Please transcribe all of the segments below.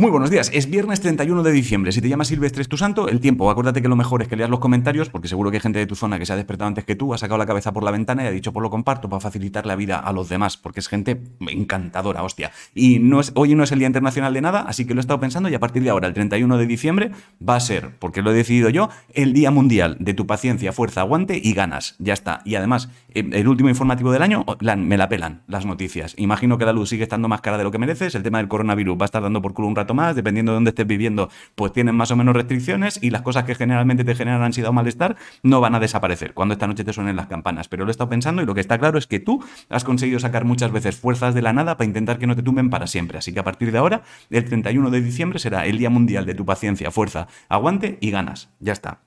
Muy buenos días, es viernes 31 de diciembre. Si te llamas Silvestre es tu santo, el tiempo, acuérdate que lo mejor es que leas los comentarios, porque seguro que hay gente de tu zona que se ha despertado antes que tú, ha sacado la cabeza por la ventana y ha dicho, por pues lo comparto para facilitar la vida a los demás, porque es gente encantadora, hostia. Y no es, hoy no es el Día Internacional de nada, así que lo he estado pensando y a partir de ahora, el 31 de diciembre, va a ser, porque lo he decidido yo, el Día Mundial de tu paciencia, fuerza, aguante y ganas. Ya está. Y además, eh, el último informativo del año, me la pelan las noticias. Imagino que la luz sigue estando más cara de lo que mereces, el tema del coronavirus va a estar dando por culo un rato más, dependiendo de donde estés viviendo, pues tienen más o menos restricciones y las cosas que generalmente te generan ansiedad o malestar no van a desaparecer cuando esta noche te suenen las campanas. Pero lo he estado pensando y lo que está claro es que tú has conseguido sacar muchas veces fuerzas de la nada para intentar que no te tumben para siempre. Así que a partir de ahora, el 31 de diciembre será el Día Mundial de tu paciencia, fuerza, aguante y ganas. Ya está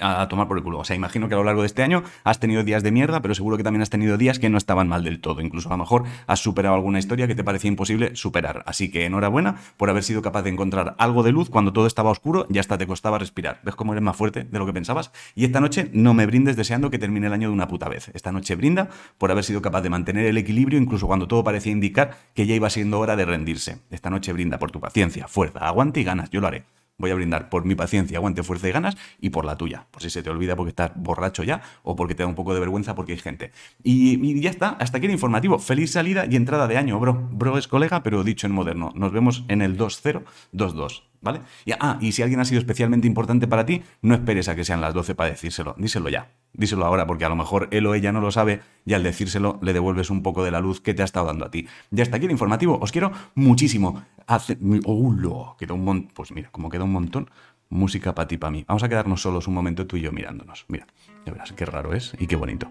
a tomar por el culo. O sea, imagino que a lo largo de este año has tenido días de mierda, pero seguro que también has tenido días que no estaban mal del todo. Incluso a lo mejor has superado alguna historia que te parecía imposible superar. Así que enhorabuena por haber sido capaz de encontrar algo de luz cuando todo estaba oscuro y hasta te costaba respirar. ¿Ves cómo eres más fuerte de lo que pensabas? Y esta noche no me brindes deseando que termine el año de una puta vez. Esta noche brinda por haber sido capaz de mantener el equilibrio incluso cuando todo parecía indicar que ya iba siendo hora de rendirse. Esta noche brinda por tu paciencia, fuerza, aguante y ganas. Yo lo haré. Voy a brindar por mi paciencia, aguante, fuerza y ganas y por la tuya. Por si se te olvida porque estás borracho ya o porque te da un poco de vergüenza porque hay gente. Y, ya está, hasta aquí el informativo. Feliz salida y entrada de año, bro. Bro es colega, pero dicho en moderno. Nos vemos en el 2022. ¿Vale? Y, ah, y si alguien ha sido especialmente importante para ti, no esperes a que sean las 12 para decírselo. Díselo ya. Díselo ahora, porque a lo mejor él o ella no lo sabe y al decírselo le devuelves un poco de la luz que te ha estado dando a ti. Ya está aquí el informativo. Os quiero muchísimo. Hace... ¡Oh, Queda un montón. Pues mira, como queda un montón. Música para ti, para mí. Vamos a quedarnos solos un momento tú y yo mirándonos. Mira, ya verás qué raro es y qué bonito.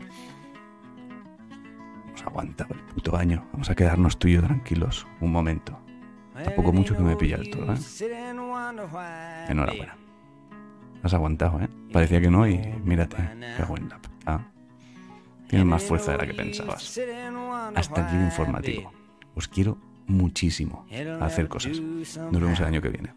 Vamos a aguantar el puto año. Vamos a quedarnos tú y yo tranquilos un momento. Tampoco mucho que me pilla el todo, ¿eh? Enhorabuena. Has aguantado, ¿eh? Parecía que no y mírate, qué buen ah. Tienes más fuerza de la que pensabas. Hasta aquí el informativo. Os quiero muchísimo hacer cosas. Nos vemos el año que viene.